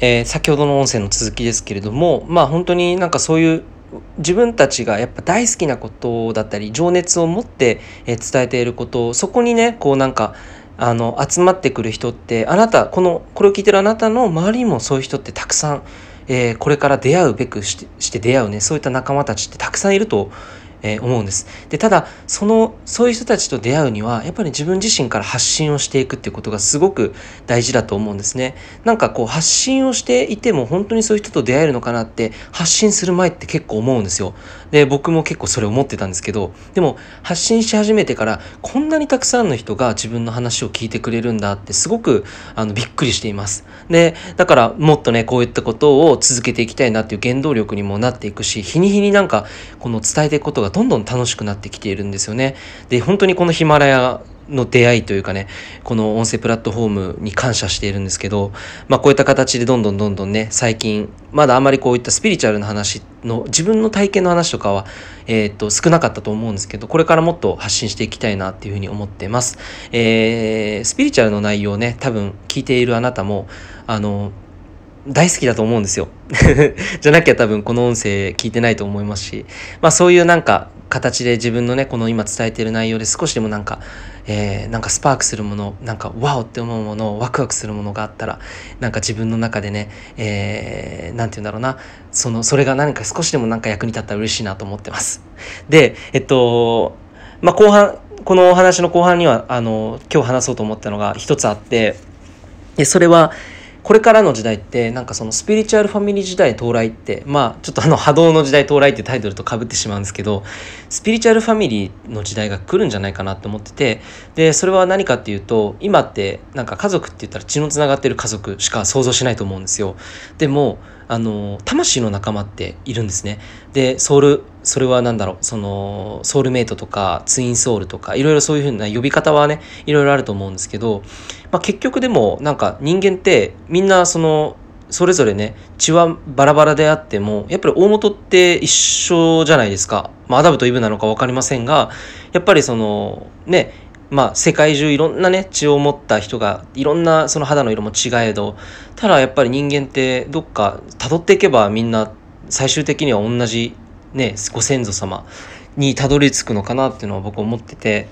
えー、先ほどの音声の続きですけれどもまあ本当になんかそういう自分たちがやっぱ大好きなことだったり情熱を持ってえ伝えていることをそこにねこうなんかあの集まってくる人ってあなたこのこれを聞いてるあなたの周りにもそういう人ってたくさん、えー、これから出会うべくしてして出会うねそういった仲間たちってたくさんいるとえー、思うんです。で、ただ、その、そういう人たちと出会うには、やっぱり自分自身から発信をしていくっていうことがすごく大事だと思うんですね。なんかこう、発信をしていても、本当にそういう人と出会えるのかなって、発信する前って結構思うんですよ。で、僕も結構それ思ってたんですけど、でも、発信し始めてから、こんなにたくさんの人が自分の話を聞いてくれるんだって、すごく、あの、びっくりしています。で、だから、もっとね、こういったことを続けていきたいなっていう原動力にもなっていくし、日に日になんか、この伝えていくことがどんどん楽しくなってきているんですよね。で、本当にこのヒマラヤの出会いというかね、この音声プラットフォームに感謝しているんですけど、まあこういった形でどんどんどんどんね、最近、まだあまりこういったスピリチュアルな話の、自分の体験の話とかは、えっ、と、少なかったと思うんですけど、これからもっと発信していきたいなっていうふうに思ってます。えー、スピリチュアルの内容ね、多分聞いているあなたも、あの、大好きだと思うんですよ。じゃなきゃ多分この音声聞いてないと思いますし、まあそういうなんか形で自分のね、この今伝えてる内容で少しでもなんか、えー、なんかスパークするもの、なんかワオって思うもの、ワクワクするものがあったら、なんか自分の中でね、えー、なんて言うんだろうな、その、それが何か少しでもなんか役に立ったら嬉しいなと思ってます。で、えっと、まあ後半、このお話の後半には、あの、今日話そうと思ったのが一つあって、で、それは、これからの時代ってなんかそのスピリチュアルファミリー時代到来ってまあちょっとあの波動の時代到来ってタイトルとかぶってしまうんですけどスピリチュアルファミリーの時代が来るんじゃないかなって思っててでそれは何かっていうと今ってなんか家族って言ったら血のつながってる家族しか想像しないと思うんですよ。でもあの魂の仲間っているんですね。でソウルそれは何だろうそのソウルメイトとかツインソウルとかいろいろそういうふうな呼び方はねいろいろあると思うんですけど、まあ、結局でもなんか人間ってみんなそのそれぞれね血はバラバラであってもやっぱり大元って一緒じゃないですか、まあ、アダムとイブなのか分かりませんがやっぱりそのねまあ、世界中いろんなね血を持った人がいろんなその肌の色も違えどただやっぱり人間ってどっか辿っていけばみんな最終的には同じねご先祖様にたどり着くのかなっていうのは僕思ってて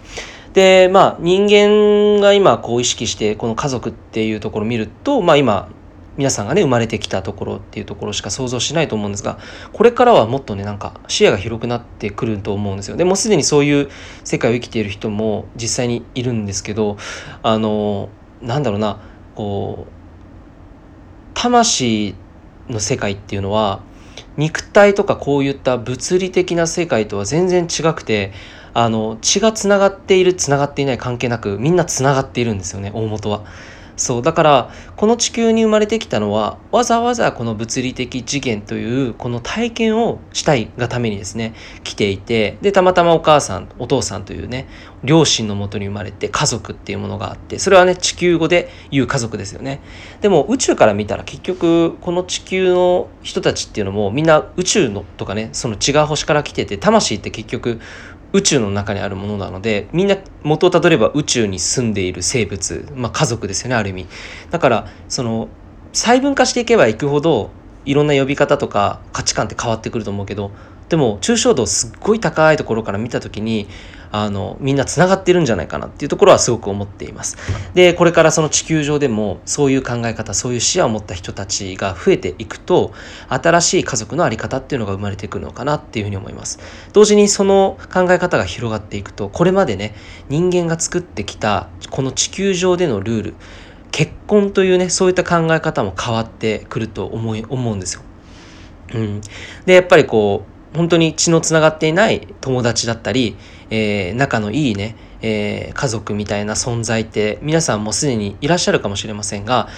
でまあ人間が今こう意識してこの家族っていうところを見るとまあ今皆さんがね生まれてきたところっていうところしか想像しないと思うんですがこれからはもっとねなんか視野が広くなってくると思うんですよ。でもすでにそういう世界を生きている人も実際にいるんですけどあのなんだろうなこう魂の世界っていうのは肉体とかこういった物理的な世界とは全然違くてあの血がつながっているつながっていない関係なくみんなつながっているんですよね大元は。そうだからこの地球に生まれてきたのはわざわざこの物理的次元というこの体験をしたいがためにですね来ていてでたまたまお母さんお父さんというね両親のもとに生まれて家族っていうものがあってそれはね地球語で言う家族ですよね。でも宇宙から見たら結局この地球の人たちっていうのもみんな宇宙のとかねその違う星から来てて魂って結局宇宙の中にあるものなのでみんな元をたどれば宇宙に住んでいる生物、まあ、家族ですよねある意味。だからその細分化していけばいくほどいろんな呼び方とか価値観って変わってくると思うけどでも抽象度すっごい高いところから見た時にあのみんなつながってるんじゃないかなっていうところはすごく思っています。でこれからその地球上でもそういう考え方そういう視野を持った人たちが増えていくと新しい家族の在り方っていうのが生まれてくるのかなっていうふうに思います。同時にその考え方が広がっていくとこれまでね人間が作ってきたこの地球上でのルール結婚というねそういった考え方も変わってくると思い思うんですよ。うん、でやっぱりこう本当に血のつながっていない友達だったり、えー、仲のいいね、えー、家族みたいな存在って皆さんもすでにいらっしゃるかもしれませんが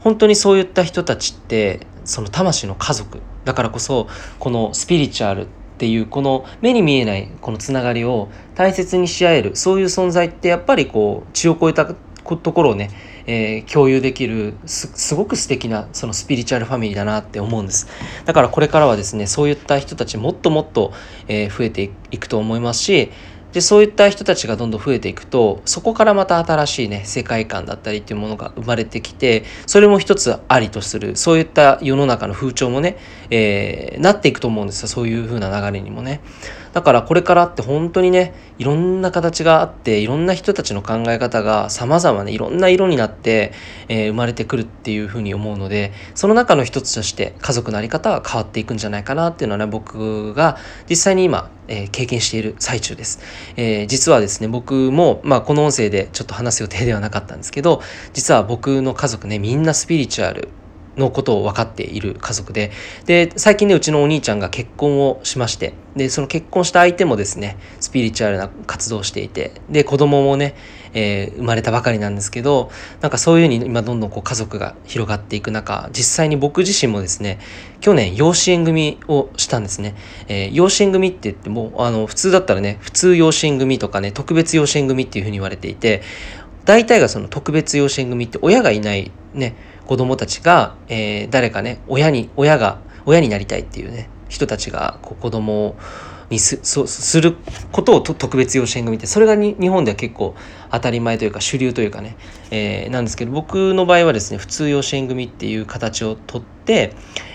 本当にそういった人たちってその魂の家族。だからこそこのスピリチュアルっていうこの目に見えないこのつながりを大切にし合えるそういう存在ってやっぱりこう血を超えたところをね、えー、共有できるすごく素敵なそのスピリチュアルファミリーだなって思うんですだからこれからはですねそういった人たちもっともっと、えー、増えていくと思いますしでそういった人たちがどんどん増えていくとそこからまた新しいね世界観だったりっていうものが生まれてきてそれも一つありとするそういった世の中の風潮もね、えー、なっていくと思うんですよそういう風な流れにもね。だからこれからって本当にねいろんな形があっていろんな人たちの考え方が様々ねいろんな色になって、えー、生まれてくるっていうふうに思うのでその中の一つとして家族の在り方は変わっていくんじゃないかなっていうのはね僕が実際に今、えー、経験している最中です、えー、実はですね僕も、まあ、この音声でちょっと話す予定ではなかったんですけど実は僕の家族ねみんなスピリチュアルのことを分かっている家族で、で、最近ね、うちのお兄ちゃんが結婚をしまして、で、その結婚した相手もですね、スピリチュアルな活動をしていて、で、子供もね、えー、生まれたばかりなんですけど、なんかそういうふうに今どんどんこう家族が広がっていく中、実際に僕自身もですね、去年養子縁組をしたんですね。えー、養子縁組って言っても、あの、普通だったらね、普通養子縁組とかね、特別養子縁組っていうふうに言われていて、大体がその特別養子縁組って親がいないね、子供たちが、えー、誰かね、親に、親が、親になりたいっていうね、人たちがこう子供にすそすることを特別養子縁組ってそれが日本では結構当たり前というか主流というかね、えー、なんですけど僕の場合はですね普通養子縁組っていう形をとって、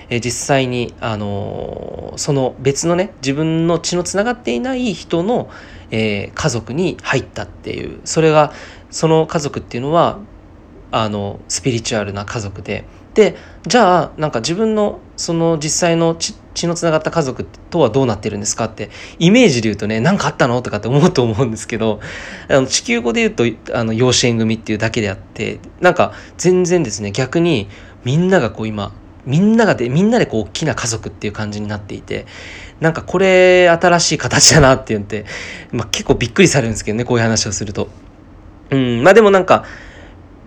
えー、実際に、あのー、その別のね自分の血のつながっていない人の、えー、家族に入ったっていうそれがその家族っていうのはあのスピリチュアルな家族ででじゃあなんか自分のその実際の血のつながった家族とはどうなってるんですかってイメージで言うとね何かあったのとかって思うと思うんですけどあの地球語で言うとあの養子縁組っていうだけであってなんか全然ですね逆にみんながこう今みんながでみんなでこう大きな家族っていう感じになっていてなんかこれ新しい形だなって言って、まあ、結構びっくりされるんですけどねこういう話をすると。うんまあでもなんか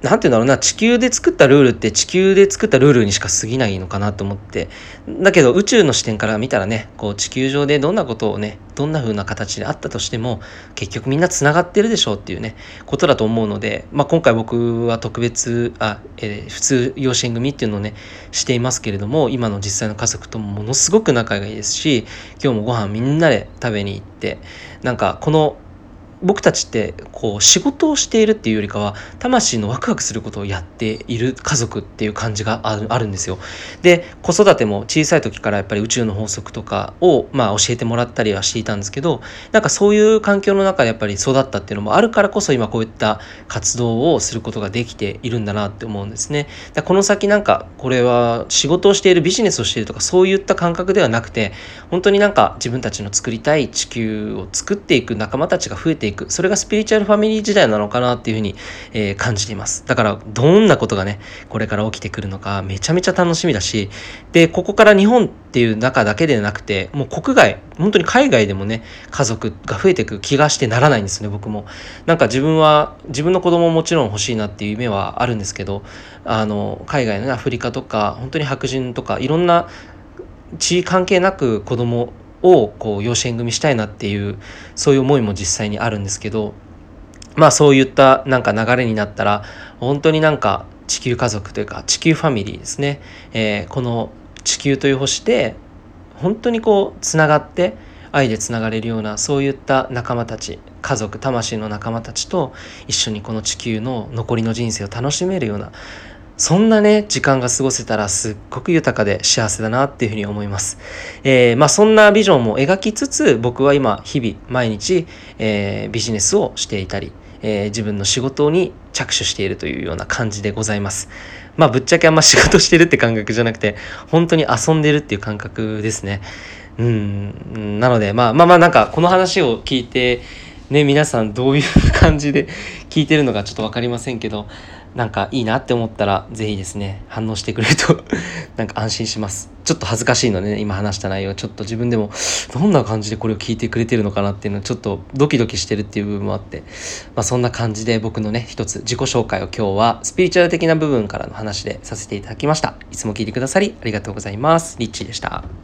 なんて言うんだろうな、地球で作ったルールって地球で作ったルールにしか過ぎないのかなと思って。だけど宇宙の視点から見たらね、こう地球上でどんなことをね、どんな風な形であったとしても、結局みんな繋がってるでしょうっていうね、ことだと思うので、まあ今回僕は特別、あ、えー、普通養子縁組っていうのをね、していますけれども、今の実際の家族ともものすごく仲がいいですし、今日もご飯みんなで食べに行って、なんかこの僕たちってこう仕事をしているっていうよりかは魂のワクワクすることをやっている家族っていう感じがあるんですよ。で子育ても小さい時からやっぱり宇宙の法則とかをまあ教えてもらったりはしていたんですけどなんかそういう環境の中でやっぱり育ったっていうのもあるからこそ今こういった活動をすることができているんだなって思うんですね。この先なんかこれは仕事をしているビジネスをしているとかそういった感覚ではなくて本当になんか自分たちの作りたい地球を作っていく仲間たちが増えていくくそれがスピリチュアルファミリー時代なのかなっていうふうに、えー、感じています。だからどんなことがねこれから起きてくるのかめちゃめちゃ楽しみだしでここから日本っていう中だけでなくてもう国外本当に海外でもね家族が増えていく気がしてならないんですね僕も。なんか自分は自分の子供ももちろん欲しいなっていう夢はあるんですけどあの海外の、ね、アフリカとか本当に白人とかいろんな地位関係なく子供をこう養子縁組したいなっていうそういう思いも実際にあるんですけどまあそういったなんか流れになったら本当になんか地球家族というか地球ファミリーですね、えー、この地球という星で本当にこうつながって愛でつながれるようなそういった仲間たち家族魂の仲間たちと一緒にこの地球の残りの人生を楽しめるようなそんなね、時間が過ごせたらすっごく豊かで幸せだなっていうふうに思います。えー、まあそんなビジョンも描きつつ、僕は今、日々、毎日、えー、ビジネスをしていたり、えー、自分の仕事に着手しているというような感じでございます。まあぶっちゃけあんま仕事してるって感覚じゃなくて、本当に遊んでるっていう感覚ですね。うん、なので、まあまあまあなんかこの話を聞いて、ね、皆さんどういう感じで聞いてるのかちょっと分かりませんけど、なんかいいなって思ったら、ぜひですね、反応してくれると なんか安心します。ちょっと恥ずかしいのでね、今話した内容、ちょっと自分でも、どんな感じでこれを聞いてくれてるのかなっていうのをちょっとドキドキしてるっていう部分もあって、まあそんな感じで僕のね、一つ自己紹介を今日はスピリチュアル的な部分からの話でさせていただきました。いつも聞いてくださりありがとうございます。リッチーでした。